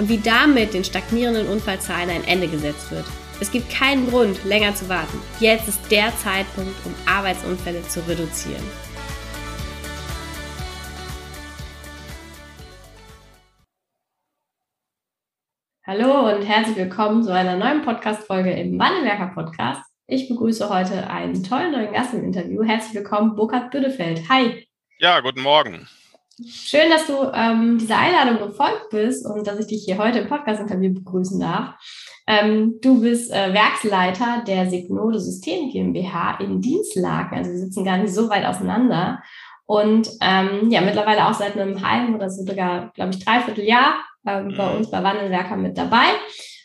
und wie damit den stagnierenden Unfallzahlen ein Ende gesetzt wird. Es gibt keinen Grund, länger zu warten. Jetzt ist der Zeitpunkt, um Arbeitsunfälle zu reduzieren. Hallo und herzlich willkommen zu einer neuen Podcast-Folge im Wandelwerker Podcast. Ich begrüße heute einen tollen neuen Gast im Interview. Herzlich willkommen, Burkhard Büdefeld. Hi. Ja, guten Morgen. Schön, dass du ähm, dieser Einladung gefolgt bist und dass ich dich hier heute im Podcast-Interview begrüßen darf. Ähm, du bist äh, Werksleiter der Signode System GmbH in Dienstlagen. Also wir sitzen gar nicht so weit auseinander. Und ähm, ja, mittlerweile auch seit einem halben oder sogar, glaube ich, dreiviertel Jahr ähm, bei mhm. uns bei Wandelwerker mit dabei.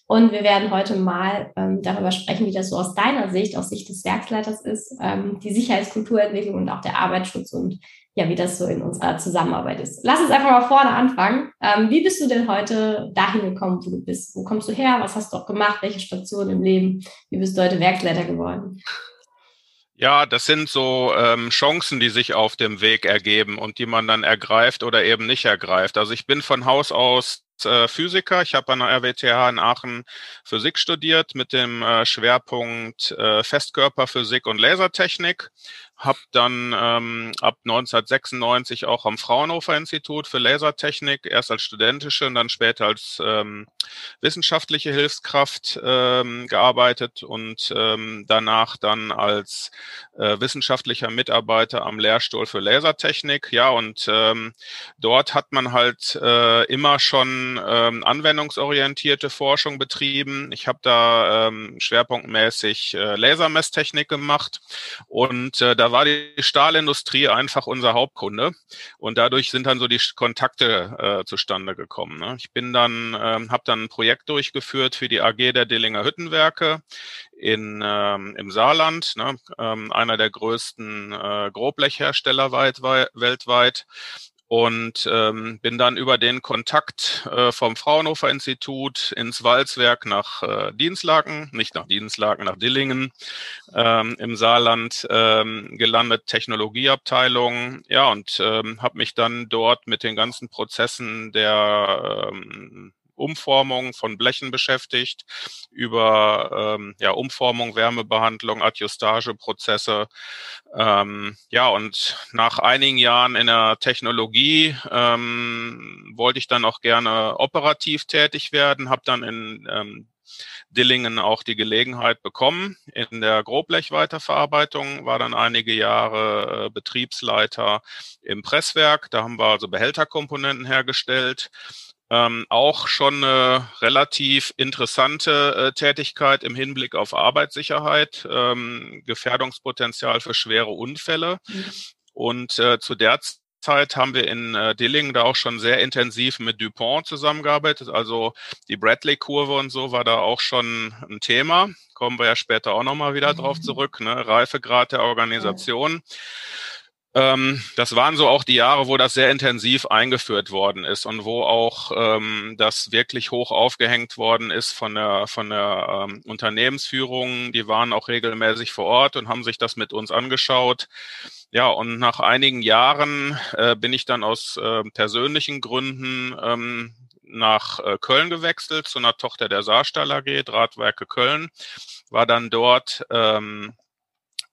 Und wir werden heute mal ähm, darüber sprechen, wie das so aus deiner Sicht, aus Sicht des Werksleiters ist, ähm, die Sicherheitskulturentwicklung und auch der Arbeitsschutz und ja, wie das so in unserer Zusammenarbeit ist. Lass uns einfach mal vorne anfangen. Ähm, wie bist du denn heute dahin gekommen, wo du bist? Wo kommst du her? Was hast du auch gemacht? Welche Station im Leben? Wie bist du heute Werksleiter geworden? Ja, das sind so ähm, Chancen, die sich auf dem Weg ergeben und die man dann ergreift oder eben nicht ergreift. Also ich bin von Haus aus äh, Physiker. Ich habe an der RWTH in Aachen Physik studiert mit dem äh, Schwerpunkt äh, Festkörperphysik und Lasertechnik habe dann ähm, ab 1996 auch am Fraunhofer Institut für Lasertechnik, erst als studentische und dann später als ähm, wissenschaftliche Hilfskraft ähm, gearbeitet und ähm, danach dann als äh, wissenschaftlicher Mitarbeiter am Lehrstuhl für Lasertechnik. Ja, und ähm, dort hat man halt äh, immer schon ähm, anwendungsorientierte Forschung betrieben. Ich habe da ähm, schwerpunktmäßig äh, Lasermesstechnik gemacht und äh, da war die Stahlindustrie einfach unser Hauptkunde und dadurch sind dann so die Kontakte äh, zustande gekommen. Ne? Ich bin dann, ähm, habe dann ein Projekt durchgeführt für die AG der Dillinger Hüttenwerke in, ähm, im Saarland, ne? ähm, einer der größten äh, Grobblechhersteller weit, weit, weltweit und ähm, bin dann über den Kontakt äh, vom Fraunhofer Institut ins Walzwerk nach äh, Dienstlaken, nicht nach Dienstlaken, nach Dillingen ähm, im Saarland ähm, gelandet, Technologieabteilung, ja und ähm, habe mich dann dort mit den ganzen Prozessen der ähm, Umformung von Blechen beschäftigt, über ähm, ja, Umformung, Wärmebehandlung, Adjustageprozesse. Ähm, ja, und nach einigen Jahren in der Technologie ähm, wollte ich dann auch gerne operativ tätig werden, habe dann in ähm, Dillingen auch die Gelegenheit bekommen. In der Grobblechweiterverarbeitung war dann einige Jahre äh, Betriebsleiter im Presswerk. Da haben wir also Behälterkomponenten hergestellt ähm, auch schon eine relativ interessante äh, Tätigkeit im Hinblick auf Arbeitssicherheit, ähm, Gefährdungspotenzial für schwere Unfälle. Mhm. Und äh, zu der Zeit haben wir in äh, Dillingen da auch schon sehr intensiv mit DuPont zusammengearbeitet. Also die Bradley-Kurve und so war da auch schon ein Thema. Kommen wir ja später auch nochmal wieder mhm. drauf zurück. Ne? Reifegrad der Organisation. Ja. Ähm, das waren so auch die Jahre, wo das sehr intensiv eingeführt worden ist und wo auch ähm, das wirklich hoch aufgehängt worden ist von der, von der ähm, Unternehmensführung. Die waren auch regelmäßig vor Ort und haben sich das mit uns angeschaut. Ja, und nach einigen Jahren äh, bin ich dann aus äh, persönlichen Gründen ähm, nach äh, Köln gewechselt zu einer Tochter der Saarstahl AG, Drahtwerke Köln, war dann dort ähm,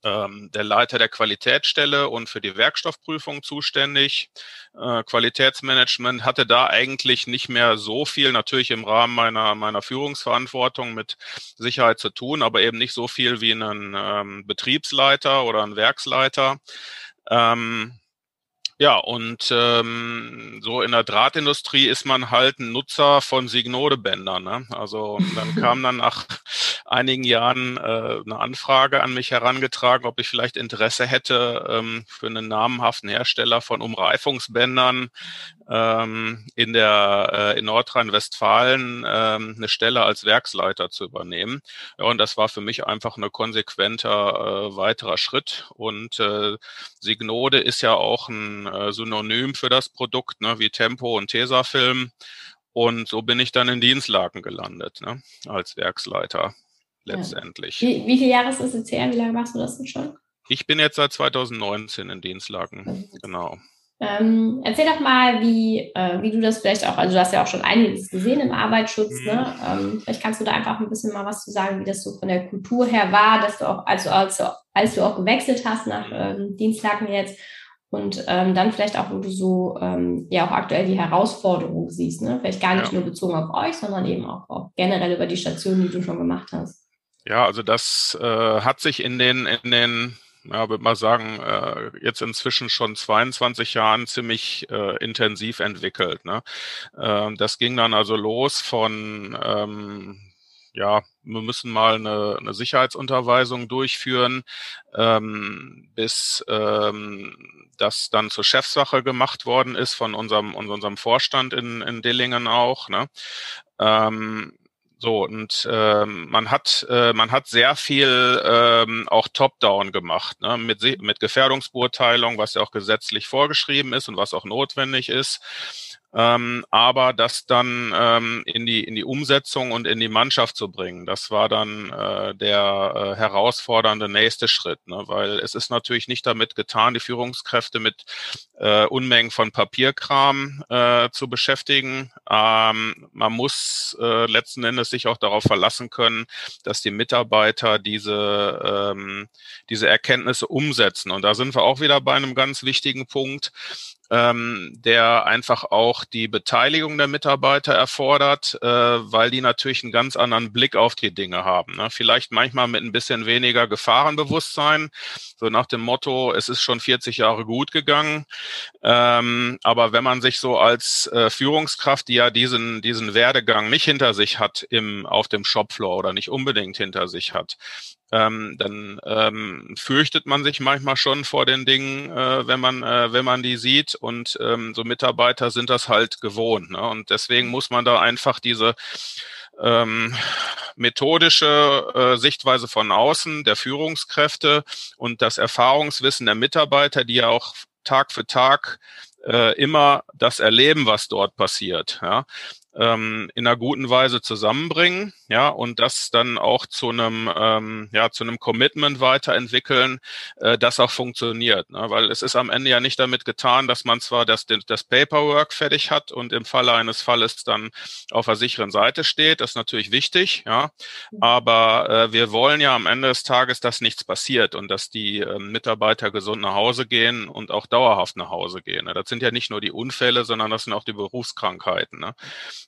ähm, der Leiter der Qualitätsstelle und für die Werkstoffprüfung zuständig. Äh, Qualitätsmanagement hatte da eigentlich nicht mehr so viel, natürlich im Rahmen meiner, meiner Führungsverantwortung mit Sicherheit zu tun, aber eben nicht so viel wie ein ähm, Betriebsleiter oder ein Werksleiter. Ähm, Ja, und ähm, so in der Drahtindustrie ist man halt ein Nutzer von Signodebändern. Ne? Also dann kam dann nach einigen Jahren äh, eine Anfrage an mich herangetragen, ob ich vielleicht Interesse hätte, ähm, für einen namhaften Hersteller von Umreifungsbändern ähm, in der äh, in Nordrhein-Westfalen ähm, eine Stelle als Werksleiter zu übernehmen. Ja, und das war für mich einfach ein konsequenter äh, weiterer Schritt. Und äh, Signode ist ja auch ein äh, Synonym für das Produkt, ne, wie Tempo und Tesafilm. Und so bin ich dann in Dienstlaken gelandet, ne, als Werksleiter letztendlich. Ja. Wie, wie viele Jahre ist das jetzt her? Wie lange machst du das denn schon? Ich bin jetzt seit 2019 in Dienstlaken, genau. Ähm, erzähl doch mal, wie, äh, wie du das vielleicht auch, also du hast ja auch schon einiges gesehen im Arbeitsschutz, ne? mhm. ne? Ähm, vielleicht kannst du da einfach ein bisschen mal was zu sagen, wie das so von der Kultur her war, dass du auch, also als du, als du auch gewechselt hast nach mhm. ähm, Dienstlaken jetzt und ähm, dann vielleicht auch, wo du so ähm, ja auch aktuell die Herausforderung siehst, ne? Vielleicht gar nicht ja. nur bezogen auf euch, sondern eben auch, auch generell über die Stationen, die du schon gemacht hast. Ja, also das äh, hat sich in den, in den ja, würde mal sagen, äh, jetzt inzwischen schon 22 Jahren ziemlich äh, intensiv entwickelt. Ne? Äh, das ging dann also los von, ähm, ja, wir müssen mal eine, eine Sicherheitsunterweisung durchführen, ähm, bis ähm, das dann zur Chefsache gemacht worden ist von unserem, unserem Vorstand in, in Dillingen auch. Ne? Ähm, so, und ähm, man hat äh, man hat sehr viel ähm, auch top-down gemacht, ne? mit, mit Gefährdungsbeurteilung, was ja auch gesetzlich vorgeschrieben ist und was auch notwendig ist ähm, aber das dann ähm, in die in die Umsetzung und in die Mannschaft zu bringen, das war dann äh, der äh, herausfordernde nächste Schritt, ne? weil es ist natürlich nicht damit getan, die Führungskräfte mit äh, Unmengen von Papierkram äh, zu beschäftigen. Ähm, man muss äh, letzten Endes sich auch darauf verlassen können, dass die Mitarbeiter diese ähm, diese Erkenntnisse umsetzen. Und da sind wir auch wieder bei einem ganz wichtigen Punkt ähm, der einfach auch die Beteiligung der Mitarbeiter erfordert, äh, weil die natürlich einen ganz anderen Blick auf die Dinge haben. Ne? Vielleicht manchmal mit ein bisschen weniger Gefahrenbewusstsein, so nach dem Motto, es ist schon 40 Jahre gut gegangen. Ähm, aber wenn man sich so als äh, Führungskraft, die ja diesen, diesen Werdegang nicht hinter sich hat im, auf dem Shopfloor oder nicht unbedingt hinter sich hat, ähm, dann ähm, fürchtet man sich manchmal schon vor den Dingen, äh, wenn man äh, wenn man die sieht und ähm, so Mitarbeiter sind das halt gewohnt ne? und deswegen muss man da einfach diese ähm, methodische äh, Sichtweise von außen der Führungskräfte und das Erfahrungswissen der Mitarbeiter, die ja auch Tag für Tag äh, immer das erleben, was dort passiert. Ja? Ähm, in einer guten Weise zusammenbringen, ja, und das dann auch zu einem, ähm, ja, zu einem Commitment weiterentwickeln, äh, das auch funktioniert, ne? weil es ist am Ende ja nicht damit getan, dass man zwar das, das Paperwork fertig hat und im Falle eines Falles dann auf der sicheren Seite steht, das ist natürlich wichtig, ja, mhm. aber äh, wir wollen ja am Ende des Tages, dass nichts passiert und dass die äh, Mitarbeiter gesund nach Hause gehen und auch dauerhaft nach Hause gehen. Ne? Das sind ja nicht nur die Unfälle, sondern das sind auch die Berufskrankheiten. Ne?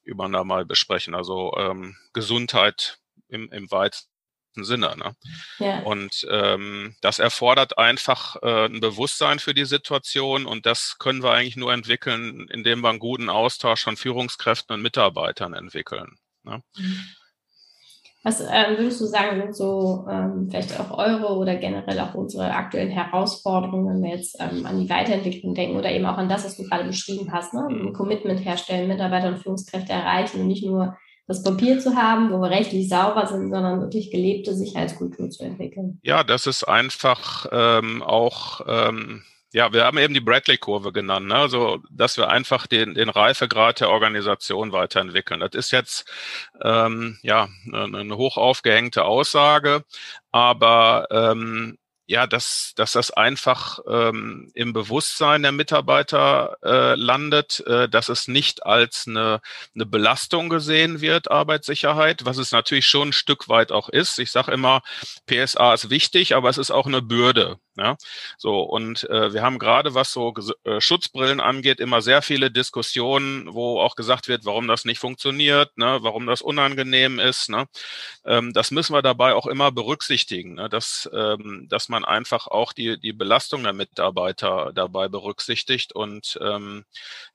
Über da mal besprechen. Also ähm, Gesundheit im, im weitesten Sinne. Ne? Ja. Und ähm, das erfordert einfach äh, ein Bewusstsein für die Situation und das können wir eigentlich nur entwickeln, indem wir einen guten Austausch von Führungskräften und Mitarbeitern entwickeln. Ne? Mhm. Was ähm, würdest du sagen, sind so ähm, vielleicht auch eure oder generell auch unsere aktuellen Herausforderungen, wenn wir jetzt ähm, an die Weiterentwicklung denken oder eben auch an das, was du gerade beschrieben hast, ne? ein Commitment herstellen, Mitarbeiter und Führungskräfte erreichen und nicht nur das Papier zu haben, wo wir rechtlich sauber sind, sondern wirklich gelebte Sicherheitskultur zu entwickeln. Ja, das ist einfach ähm, auch ähm, ja, wir haben eben die Bradley-Kurve genannt, ne? also dass wir einfach den, den Reifegrad der Organisation weiterentwickeln. Das ist jetzt ähm, ja eine, eine hoch aufgehängte Aussage, aber ähm, ja, dass, dass das einfach ähm, im Bewusstsein der Mitarbeiter äh, landet, äh, dass es nicht als eine, eine Belastung gesehen wird, Arbeitssicherheit, was es natürlich schon ein Stück weit auch ist. Ich sage immer, PSA ist wichtig, aber es ist auch eine Bürde. Ja, so und äh, wir haben gerade, was so äh, Schutzbrillen angeht, immer sehr viele Diskussionen, wo auch gesagt wird, warum das nicht funktioniert, ne, warum das unangenehm ist. Ne. Ähm, das müssen wir dabei auch immer berücksichtigen, ne, dass, ähm, dass man einfach auch die, die Belastung der Mitarbeiter dabei berücksichtigt und ähm,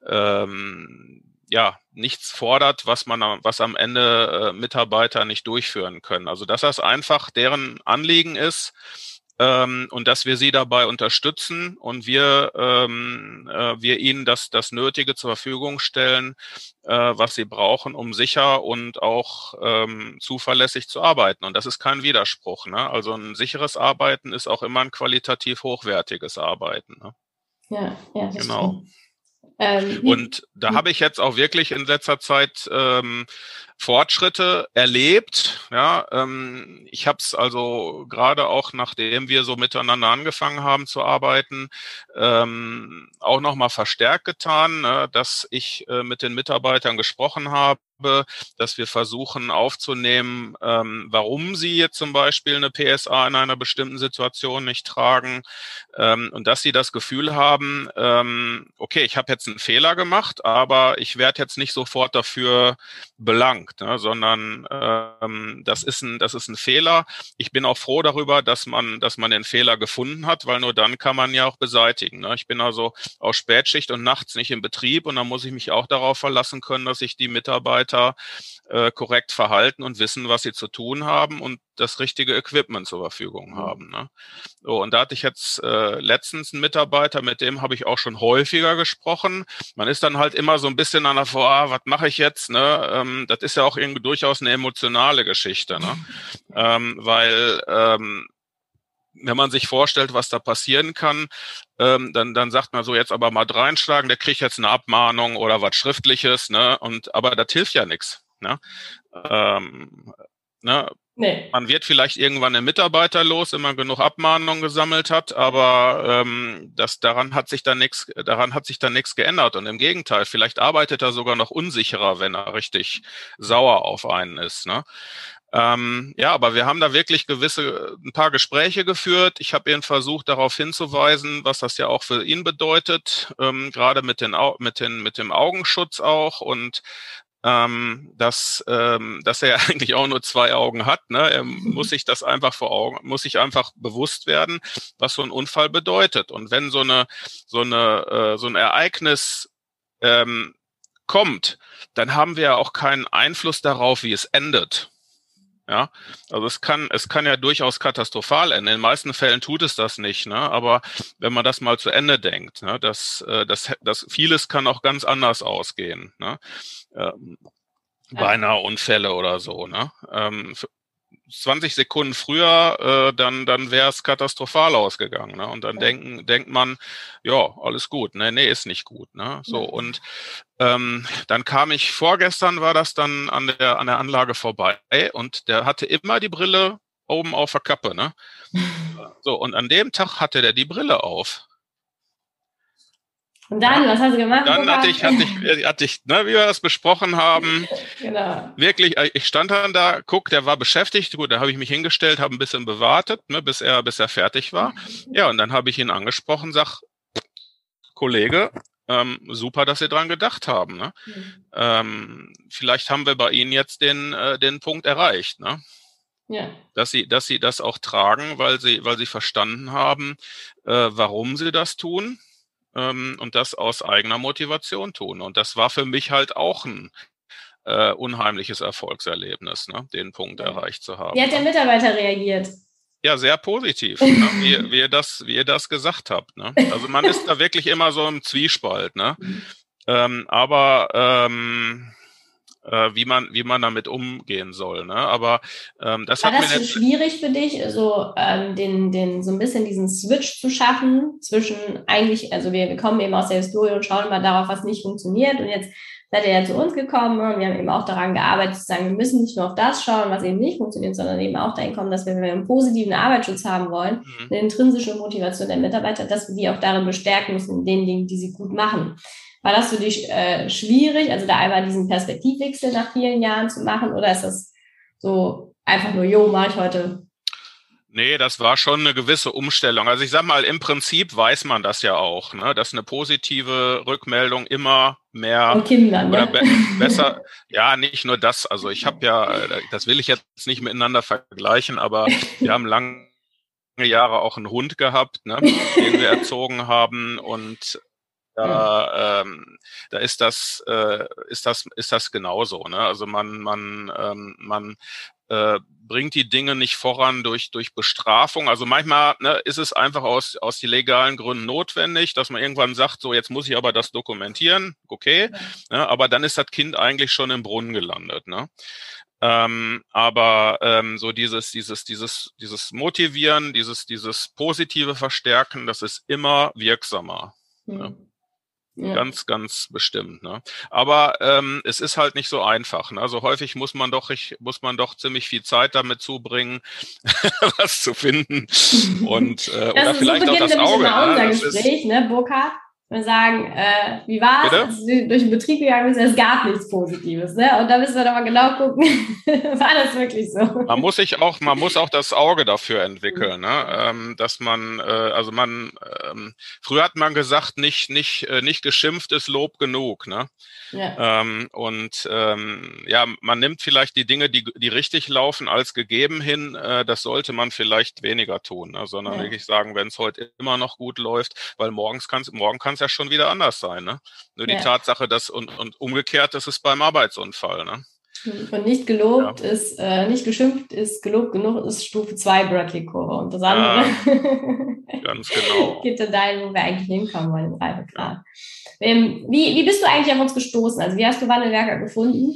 ähm, ja, nichts fordert, was man, was am Ende äh, Mitarbeiter nicht durchführen können. Also dass das einfach deren Anliegen ist, ähm, und dass wir sie dabei unterstützen und wir, ähm, äh, wir ihnen das, das Nötige zur Verfügung stellen, äh, was sie brauchen, um sicher und auch ähm, zuverlässig zu arbeiten. Und das ist kein Widerspruch. Ne? Also ein sicheres Arbeiten ist auch immer ein qualitativ hochwertiges Arbeiten. Ne? Ja, ja, genau. Ähm, und da habe ich jetzt auch wirklich in letzter Zeit ähm, Fortschritte erlebt. Ja, ähm, ich habe es also gerade auch, nachdem wir so miteinander angefangen haben zu arbeiten, ähm, auch nochmal verstärkt getan, ne, dass ich äh, mit den Mitarbeitern gesprochen habe dass wir versuchen aufzunehmen, ähm, warum sie jetzt zum Beispiel eine PSA in einer bestimmten Situation nicht tragen ähm, und dass sie das Gefühl haben, ähm, okay, ich habe jetzt einen Fehler gemacht, aber ich werde jetzt nicht sofort dafür belangt, ne, sondern ähm, das ist ein das ist ein Fehler. Ich bin auch froh darüber, dass man dass man den Fehler gefunden hat, weil nur dann kann man ja auch beseitigen. Ne. Ich bin also aus Spätschicht und nachts nicht im Betrieb und dann muss ich mich auch darauf verlassen können, dass ich die Mitarbeiter Mitarbeiter äh, korrekt verhalten und wissen, was sie zu tun haben und das richtige Equipment zur Verfügung mhm. haben. Ne? So, und da hatte ich jetzt äh, letztens einen Mitarbeiter, mit dem habe ich auch schon häufiger gesprochen. Man ist dann halt immer so ein bisschen an der vor, ah, was mache ich jetzt? Ne? Ähm, das ist ja auch irgendwie durchaus eine emotionale Geschichte, ne? ähm, weil ähm, wenn man sich vorstellt, was da passieren kann, ähm, dann, dann sagt man so jetzt aber mal reinschlagen, der kriegt jetzt eine Abmahnung oder was Schriftliches, ne? Und aber das hilft ja nichts. Ne? Ähm, ne? Nee. Man wird vielleicht irgendwann einen Mitarbeiter los, wenn man genug Abmahnungen gesammelt hat, aber ähm, das daran hat sich dann nichts, daran hat sich dann nichts geändert. Und im Gegenteil, vielleicht arbeitet er sogar noch unsicherer, wenn er richtig sauer auf einen ist. Ne? Ähm, ja, aber wir haben da wirklich gewisse, ein paar Gespräche geführt. Ich habe ihn versucht, darauf hinzuweisen, was das ja auch für ihn bedeutet, ähm, gerade mit, den, mit, den, mit dem Augenschutz auch und ähm, dass, ähm, dass er eigentlich auch nur zwei Augen hat. Ne? Er muss sich das einfach vor Augen, muss sich einfach bewusst werden, was so ein Unfall bedeutet. Und wenn so eine, so eine, äh, so ein Ereignis ähm, kommt, dann haben wir ja auch keinen Einfluss darauf, wie es endet. Ja, also es kann, es kann ja durchaus katastrophal enden. In den meisten Fällen tut es das nicht, ne? Aber wenn man das mal zu Ende denkt, ne, dass, äh, dass, dass vieles kann auch ganz anders ausgehen, ne? Ähm, beinahe Unfälle oder so, ne? Ähm, 20 Sekunden früher, äh, dann, dann wäre es katastrophal ausgegangen. Ne? Und dann ja. denken, denkt man, ja, alles gut. Ne, nee, ist nicht gut. Ne? So, ja. und ähm, dann kam ich, vorgestern war das dann an der, an der Anlage vorbei und der hatte immer die Brille oben auf der Kappe. Ne? so, und an dem Tag hatte der die Brille auf. Und dann, was hast du gemacht? Dann hatte ich, hatte ich, hatte ich ne, wie wir das besprochen haben, genau. wirklich, äh, ich stand dann da, guck, der war beschäftigt, gut, da habe ich mich hingestellt, habe ein bisschen bewartet, ne, bis er, bis er fertig war. Ja, und dann habe ich ihn angesprochen, sag, Kollege, ähm, super, dass Sie dran gedacht haben. Ne? Mhm. Ähm, vielleicht haben wir bei Ihnen jetzt den, äh, den Punkt erreicht. Ne? Ja. Dass sie, dass sie das auch tragen, weil sie, weil sie verstanden haben, äh, warum sie das tun ähm, und das aus eigener Motivation tun. Und das war für mich halt auch ein äh, unheimliches Erfolgserlebnis, ne, den Punkt ja. erreicht zu haben. Wie hat der Mitarbeiter reagiert? Ja, sehr positiv, ne? wie, wie, ihr das, wie ihr das gesagt habt. Ne? Also man ist da wirklich immer so im Zwiespalt. Ne? Ähm, aber ähm, äh, wie man wie man damit umgehen soll. Ne? Aber ähm, das war hat das mir jetzt schwierig für dich, so ähm, den den so ein bisschen diesen Switch zu schaffen zwischen eigentlich, also wir, wir kommen eben aus der Historie und schauen mal darauf, was nicht funktioniert und jetzt seid ihr ja zu uns gekommen und wir haben eben auch daran gearbeitet, zu sagen, wir müssen nicht nur auf das schauen, was eben nicht funktioniert, sondern eben auch dahin kommen, dass wir, wenn wir einen positiven Arbeitsschutz haben wollen, mhm. eine intrinsische Motivation der Mitarbeiter, dass wir die auch darin bestärken müssen, in den Dingen, die sie gut machen. War das für dich äh, schwierig, also da einmal diesen Perspektivwechsel nach vielen Jahren zu machen oder ist das so einfach nur, jo, mache ich heute? Nee, das war schon eine gewisse Umstellung. Also ich sag mal, im Prinzip weiß man das ja auch, ne, dass eine positive Rückmeldung immer mehr Von Kindern, oder ja. be besser, ja, nicht nur das. Also ich habe ja, das will ich jetzt nicht miteinander vergleichen, aber wir haben lange Jahre auch einen Hund gehabt, ne, den wir erzogen haben und da, ähm, da ist das, äh, ist das, ist das genauso. Ne? Also man, man, ähm, man äh, bringt die Dinge nicht voran durch, durch Bestrafung. Also manchmal ne, ist es einfach aus, aus die legalen Gründen notwendig, dass man irgendwann sagt, so jetzt muss ich aber das dokumentieren, okay, ne, aber dann ist das Kind eigentlich schon im Brunnen gelandet. Ne? Ähm, aber ähm, so dieses, dieses, dieses, dieses Motivieren, dieses, dieses positive Verstärken, das ist immer wirksamer. Mhm. Ne? Ja. Ganz, ganz bestimmt. Ne? Aber ähm, es ist halt nicht so einfach. Ne? Also häufig muss man doch, ich, muss man doch ziemlich viel Zeit damit zubringen, was zu finden. Und äh, oder vielleicht so auch das Auge. Ne? das ist, ne, Burkhard? Wir sagen, äh, wie war es, als du durch den Betrieb gegangen bist, es gab nichts Positives. Ne? Und da müssen wir doch mal genau gucken, war das wirklich so? Man muss sich auch, man muss auch das Auge dafür entwickeln, ne? ähm, dass man, äh, also man, ähm, früher hat man gesagt, nicht, nicht, äh, nicht geschimpft ist Lob genug. Ne? Ja. Ähm, und ähm, ja, man nimmt vielleicht die Dinge, die, die richtig laufen, als gegeben hin. Äh, das sollte man vielleicht weniger tun, ne? sondern ja. wirklich sagen, wenn es heute immer noch gut läuft, weil morgens kann's, morgen kann es ja schon wieder anders sein. Ne? Nur die ja. Tatsache, dass und, und umgekehrt, das ist beim Arbeitsunfall. Ne? Und nicht gelobt ja. ist, äh, nicht geschimpft ist, gelobt genug ist Stufe 2 Bradley-Kurve. Und das andere ja, ganz genau. geht dann dahin, wo wir eigentlich hinkommen wollen im Reifegrad. Ja. Ähm, wie, wie bist du eigentlich auf uns gestoßen? Also wie hast du Wandelwerker gefunden?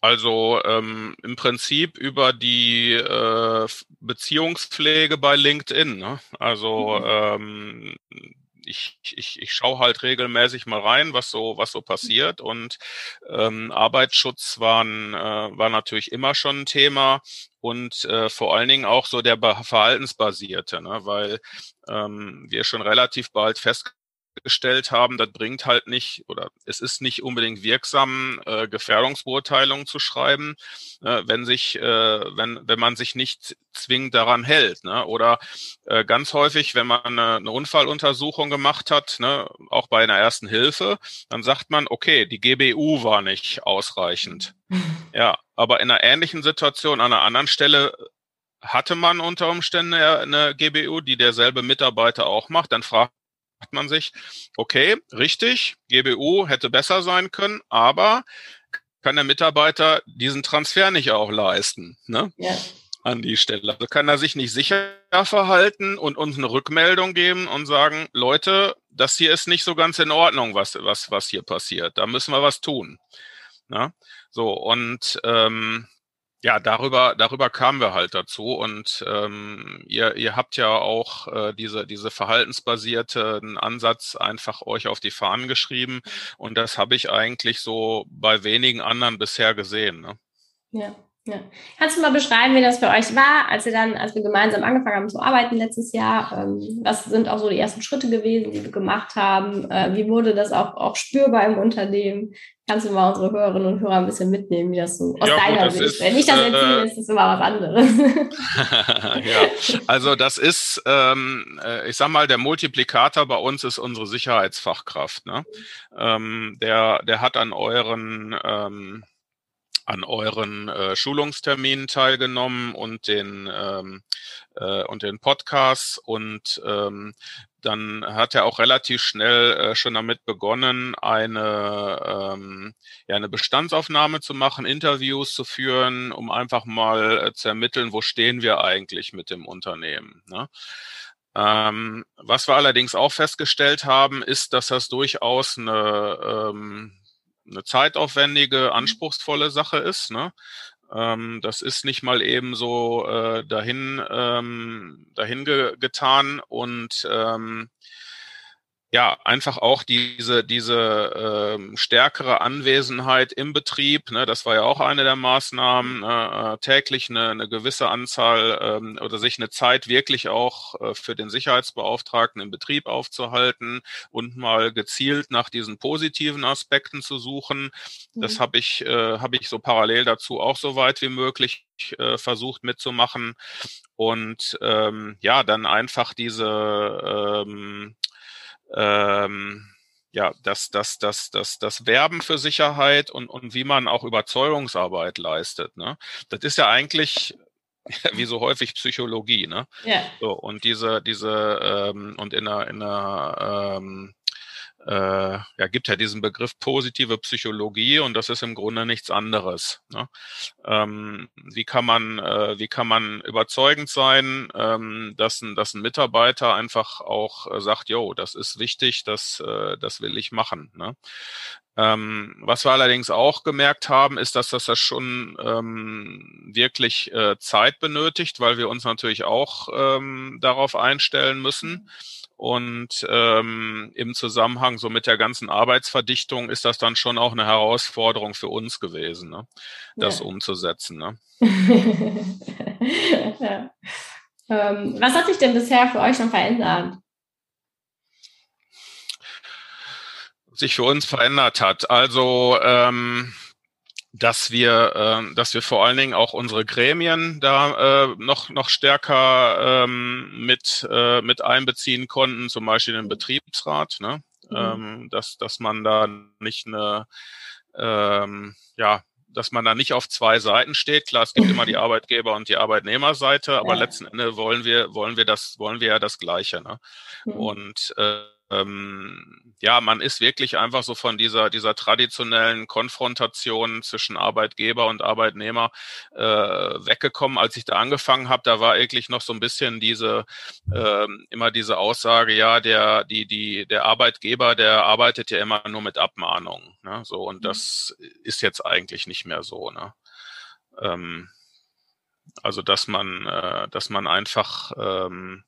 Also ähm, im Prinzip über die äh, Beziehungspflege bei LinkedIn. Ne? Also mhm. ähm, ich, ich, ich schaue halt regelmäßig mal rein, was so, was so passiert. Und ähm, Arbeitsschutz waren, äh, war natürlich immer schon ein Thema und äh, vor allen Dingen auch so der verhaltensbasierte, ne? weil ähm, wir schon relativ bald fest gestellt haben, das bringt halt nicht oder es ist nicht unbedingt wirksam, äh, Gefährdungsbeurteilungen zu schreiben, äh, wenn sich, äh, wenn, wenn man sich nicht zwingend daran hält. Ne? Oder äh, ganz häufig, wenn man eine, eine Unfalluntersuchung gemacht hat, ne, auch bei einer ersten Hilfe, dann sagt man, okay, die GBU war nicht ausreichend. Ja, aber in einer ähnlichen Situation an einer anderen Stelle hatte man unter Umständen eine GBU, die derselbe Mitarbeiter auch macht, dann fragt man sich, okay, richtig, GBU hätte besser sein können, aber kann der Mitarbeiter diesen Transfer nicht auch leisten, ne? Ja. An die Stelle. Also kann er sich nicht sicher verhalten und uns eine Rückmeldung geben und sagen, Leute, das hier ist nicht so ganz in Ordnung, was, was, was hier passiert. Da müssen wir was tun. Ne? So, und ähm, ja, darüber, darüber kamen wir halt dazu. Und ähm, ihr, ihr habt ja auch äh, diese, diese verhaltensbasierten Ansatz einfach euch auf die Fahnen geschrieben. Und das habe ich eigentlich so bei wenigen anderen bisher gesehen. Ne? Ja. Ja. Kannst du mal beschreiben, wie das für euch war, als ihr dann, als wir gemeinsam angefangen haben zu arbeiten letztes Jahr? Ähm, was sind auch so die ersten Schritte gewesen, die wir gemacht haben? Äh, wie wurde das auch, auch spürbar im Unternehmen? Kannst du mal unsere Hörerinnen und Hörer ein bisschen mitnehmen, wie das so aus ja, deiner gut, Sicht ist? Wenn ich das erzähle, äh, ist das immer was anderes. ja, also das ist, ähm, äh, ich sag mal, der Multiplikator bei uns ist unsere Sicherheitsfachkraft. Ne? Ähm, der, der hat an euren ähm, an euren äh, Schulungsterminen teilgenommen und den ähm, äh, und den Podcasts und ähm, dann hat er auch relativ schnell äh, schon damit begonnen, eine, ähm, ja, eine Bestandsaufnahme zu machen, Interviews zu führen, um einfach mal äh, zu ermitteln, wo stehen wir eigentlich mit dem Unternehmen. Ne? Ähm, was wir allerdings auch festgestellt haben, ist, dass das durchaus eine ähm, eine zeitaufwendige, mhm. anspruchsvolle Sache ist. Ne? Ähm, das ist nicht mal eben so äh, dahin, ähm, dahin ge getan und ähm, ja, einfach auch diese, diese ähm, stärkere Anwesenheit im Betrieb, ne, das war ja auch eine der Maßnahmen, ne, äh, täglich eine, eine gewisse Anzahl ähm, oder sich eine Zeit wirklich auch äh, für den Sicherheitsbeauftragten im Betrieb aufzuhalten und mal gezielt nach diesen positiven Aspekten zu suchen. Das mhm. habe ich, äh, habe ich so parallel dazu auch so weit wie möglich äh, versucht mitzumachen. Und ähm, ja, dann einfach diese ähm, ähm, ja, das, das, das, das, das Werben für Sicherheit und, und wie man auch Überzeugungsarbeit leistet. Ne? Das ist ja eigentlich wie so häufig Psychologie, ne? Ja. So, und diese, diese, ähm, und in einer, in einer ähm, äh, ja, gibt ja diesen Begriff positive Psychologie und das ist im Grunde nichts anderes. Ne? Ähm, wie kann man, äh, wie kann man überzeugend sein, ähm, dass, ein, dass ein Mitarbeiter einfach auch äh, sagt, jo, das ist wichtig, das, äh, das will ich machen. Ne? Ähm, was wir allerdings auch gemerkt haben, ist, dass das, das schon ähm, wirklich äh, Zeit benötigt, weil wir uns natürlich auch ähm, darauf einstellen müssen. Mhm. Und ähm, im Zusammenhang so mit der ganzen Arbeitsverdichtung ist das dann schon auch eine Herausforderung für uns gewesen, ne? das ja. umzusetzen. Ne? ja. ähm, was hat sich denn bisher für euch schon verändert? Sich für uns verändert hat. Also ähm, dass wir, äh, dass wir vor allen Dingen auch unsere Gremien da äh, noch noch stärker ähm, mit äh, mit einbeziehen konnten, zum Beispiel den Betriebsrat, ne? Mhm. Ähm, dass dass man da nicht eine ähm, ja dass man da nicht auf zwei Seiten steht. Klar, es gibt immer die Arbeitgeber und die Arbeitnehmerseite, aber ja. letzten Endes wollen wir wollen wir das wollen wir ja das Gleiche. Ne? Mhm. Und äh, ähm, ja, man ist wirklich einfach so von dieser, dieser traditionellen Konfrontation zwischen Arbeitgeber und Arbeitnehmer äh, weggekommen. Als ich da angefangen habe, da war wirklich noch so ein bisschen diese, äh, immer diese Aussage, ja, der, die, die, der Arbeitgeber, der arbeitet ja immer nur mit Abmahnungen. Ne? So, und mhm. das ist jetzt eigentlich nicht mehr so. Ne? Ähm, also, dass man, äh, dass man einfach ähm,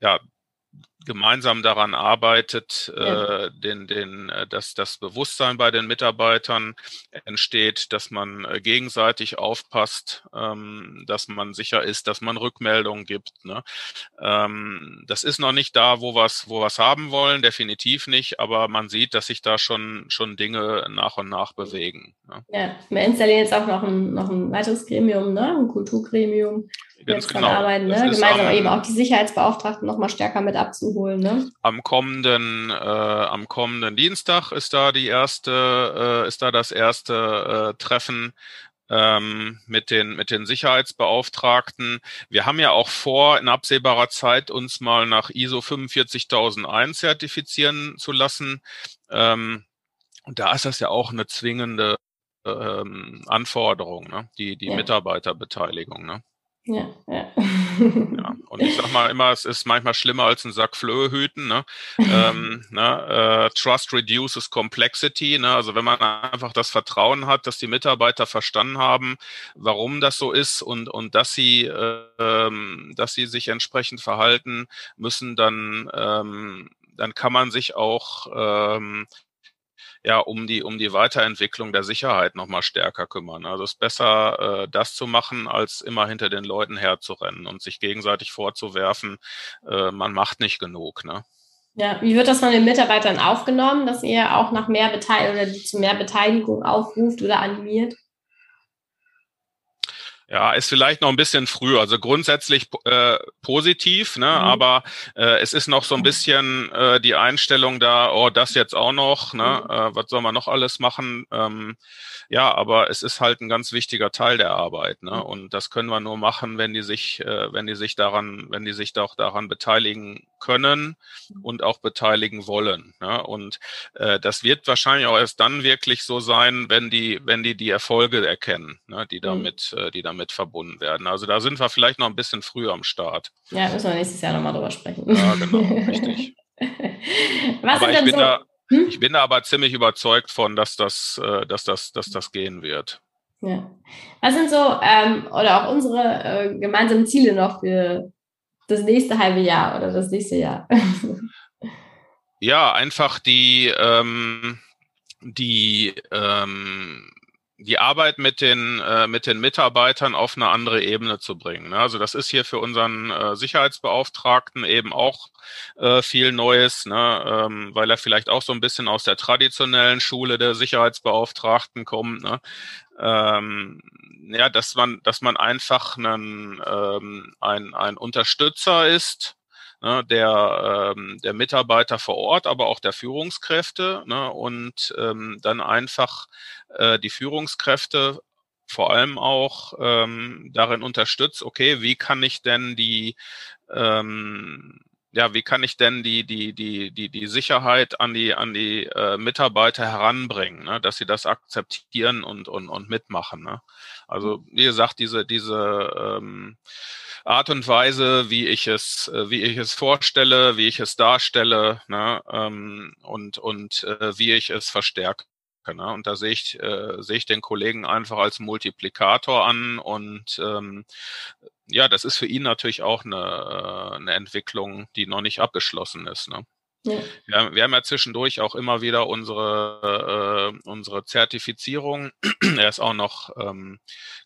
ja, gemeinsam daran arbeitet, ja. äh, den, den, äh, dass das Bewusstsein bei den Mitarbeitern entsteht, dass man äh, gegenseitig aufpasst, ähm, dass man sicher ist, dass man Rückmeldungen gibt. Ne? Ähm, das ist noch nicht da, wo wir wo wir's haben wollen, definitiv nicht, aber man sieht, dass sich da schon, schon Dinge nach und nach bewegen. Ne? Ja, wir installieren jetzt auch noch ein, noch ein weiteres Gremium, ne? ein Kulturgremium, Ganz genau. arbeiten, ne? gemeinsam am, eben auch die Sicherheitsbeauftragten noch mal stärker mit abzuholen. Ne? Am kommenden, äh, am kommenden Dienstag ist da die erste, äh, ist da das erste äh, Treffen ähm, mit den mit den Sicherheitsbeauftragten. Wir haben ja auch vor, in absehbarer Zeit uns mal nach ISO 45001 zertifizieren zu lassen. Ähm, und da ist das ja auch eine zwingende ähm, Anforderung, ne? die die ja. Mitarbeiterbeteiligung. Ne? Ja, ja. ja. Und ich sag mal immer, es ist manchmal schlimmer als ein Sack Flöhe hüten. Ne? ähm, ne? Äh, Trust reduces complexity. Ne? Also wenn man einfach das Vertrauen hat, dass die Mitarbeiter verstanden haben, warum das so ist und, und dass sie, äh, ähm, dass sie sich entsprechend verhalten müssen, dann, ähm, dann kann man sich auch ähm, ja um die um die Weiterentwicklung der Sicherheit noch mal stärker kümmern. Also es ist besser, äh, das zu machen, als immer hinter den Leuten herzurennen und sich gegenseitig vorzuwerfen, äh, man macht nicht genug. Ne? Ja, wie wird das von den Mitarbeitern aufgenommen, dass ihr auch nach mehr Beteiligung oder zu mehr Beteiligung aufruft oder animiert? Ja, ist vielleicht noch ein bisschen früh. Also grundsätzlich äh, positiv, ne? Mhm. aber äh, es ist noch so ein bisschen äh, die Einstellung da, oh, das jetzt auch noch, ne? Mhm. Äh, was soll man noch alles machen? Ähm, ja, aber es ist halt ein ganz wichtiger Teil der Arbeit, ne? Mhm. Und das können wir nur machen, wenn die sich, äh, wenn die sich daran, wenn die sich doch daran beteiligen können und auch beteiligen wollen. Ne? Und äh, das wird wahrscheinlich auch erst dann wirklich so sein, wenn die, wenn die die Erfolge erkennen, ne? die damit, äh, die damit verbunden werden. Also da sind wir vielleicht noch ein bisschen früher am Start. Ja, müssen wir nächstes Jahr nochmal drüber sprechen. Ja, genau, richtig. Was aber ich bin, so? da, hm? ich bin da aber ziemlich überzeugt von, dass das, äh, dass das, dass das gehen wird. Ja. Was sind so, ähm, oder auch unsere äh, gemeinsamen Ziele noch für das nächste halbe Jahr oder das nächste Jahr? Ja, einfach die, ähm, die ähm, die Arbeit mit den, äh, mit den Mitarbeitern auf eine andere Ebene zu bringen. Ne? Also das ist hier für unseren äh, Sicherheitsbeauftragten eben auch äh, viel Neues, ne? ähm, weil er vielleicht auch so ein bisschen aus der traditionellen Schule der Sicherheitsbeauftragten kommt. Ne? Ähm, ja, dass man, dass man einfach einen, ähm, ein, ein Unterstützer ist, ne, der, ähm, der Mitarbeiter vor Ort, aber auch der Führungskräfte ne, und ähm, dann einfach äh, die Führungskräfte vor allem auch ähm, darin unterstützt, okay, wie kann ich denn die ähm, ja, wie kann ich denn die, die, die, die, die Sicherheit an die, an die äh, Mitarbeiter heranbringen, ne? dass sie das akzeptieren und, und, und mitmachen. Ne? Also, wie gesagt, diese, diese ähm, Art und Weise, wie ich es, äh, wie ich es vorstelle, wie ich es darstelle, ne? ähm, und, und äh, wie ich es verstärke. Ne? Und da sehe ich, äh, sehe ich den Kollegen einfach als Multiplikator an und ähm, ja, das ist für ihn natürlich auch eine, äh, eine Entwicklung, die noch nicht abgeschlossen ist. Ne? Ja. Wir, wir, haben ja zwischendurch auch immer wieder unsere, äh, unsere Zertifizierung. er ist auch noch ähm,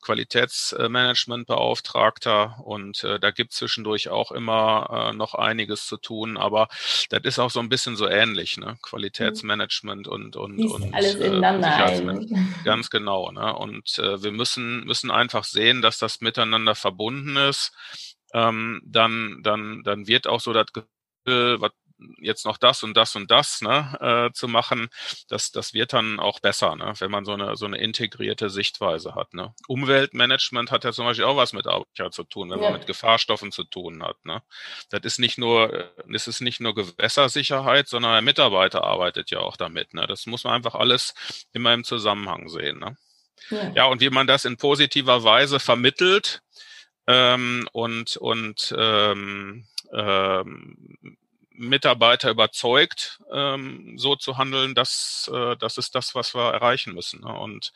Qualitätsmanagementbeauftragter und äh, da gibt zwischendurch auch immer äh, noch einiges zu tun, aber das ist auch so ein bisschen so ähnlich, ne? Qualitätsmanagement und und, und alles äh, ineinander ein. Ganz genau, ne? Und äh, wir müssen müssen einfach sehen, dass das miteinander verbunden ist. Ähm, dann dann dann wird auch so das was jetzt noch das und das und das ne, äh, zu machen, das, das wird dann auch besser, ne, wenn man so eine, so eine integrierte Sichtweise hat. Ne. Umweltmanagement hat ja zum Beispiel auch was mit Arbeit zu tun, wenn ja. man mit Gefahrstoffen zu tun hat. Ne. Das ist nicht nur, das ist nicht nur Gewässersicherheit, sondern der Mitarbeiter arbeitet ja auch damit. Ne. Das muss man einfach alles immer im Zusammenhang sehen. Ne. Ja. ja, und wie man das in positiver Weise vermittelt ähm, und, und ähm, ähm, Mitarbeiter überzeugt, ähm, so zu handeln, dass äh, das ist das, was wir erreichen müssen. Ne? Und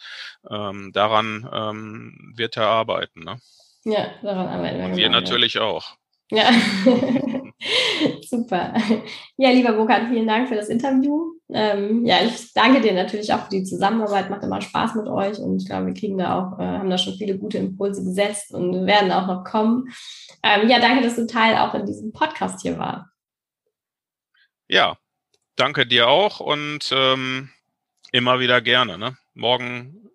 ähm, daran ähm, wird er arbeiten. Ne? Ja, daran arbeiten wir. Und wir natürlich ja. auch. Ja, super. Ja, lieber Burkhard, vielen Dank für das Interview. Ähm, ja, ich danke dir natürlich auch für die Zusammenarbeit. Macht immer Spaß mit euch und ich glaube, wir kriegen da auch, äh, haben da schon viele gute Impulse gesetzt und werden auch noch kommen. Ähm, ja, danke, dass du Teil auch in diesem Podcast hier warst. Ja, danke dir auch und ähm, immer wieder gerne. Ne? Morgen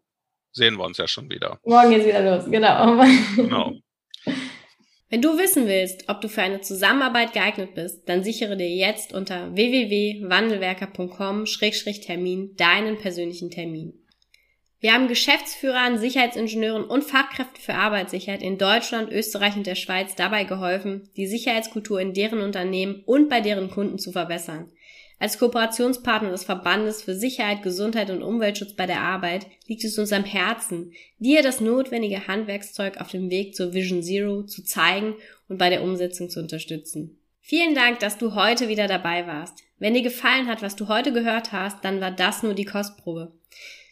sehen wir uns ja schon wieder. Morgen geht's wieder los, genau. genau. Wenn du wissen willst, ob du für eine Zusammenarbeit geeignet bist, dann sichere dir jetzt unter www.wandelwerker.com-termin deinen persönlichen Termin. Wir haben Geschäftsführern, Sicherheitsingenieuren und Fachkräften für Arbeitssicherheit in Deutschland, Österreich und der Schweiz dabei geholfen, die Sicherheitskultur in deren Unternehmen und bei deren Kunden zu verbessern. Als Kooperationspartner des Verbandes für Sicherheit, Gesundheit und Umweltschutz bei der Arbeit liegt es uns am Herzen, dir das notwendige Handwerkszeug auf dem Weg zur Vision Zero zu zeigen und bei der Umsetzung zu unterstützen. Vielen Dank, dass du heute wieder dabei warst. Wenn dir gefallen hat, was du heute gehört hast, dann war das nur die Kostprobe.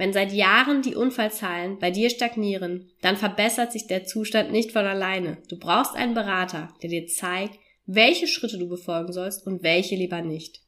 Wenn seit Jahren die Unfallzahlen bei dir stagnieren, dann verbessert sich der Zustand nicht von alleine. Du brauchst einen Berater, der dir zeigt, welche Schritte du befolgen sollst und welche lieber nicht.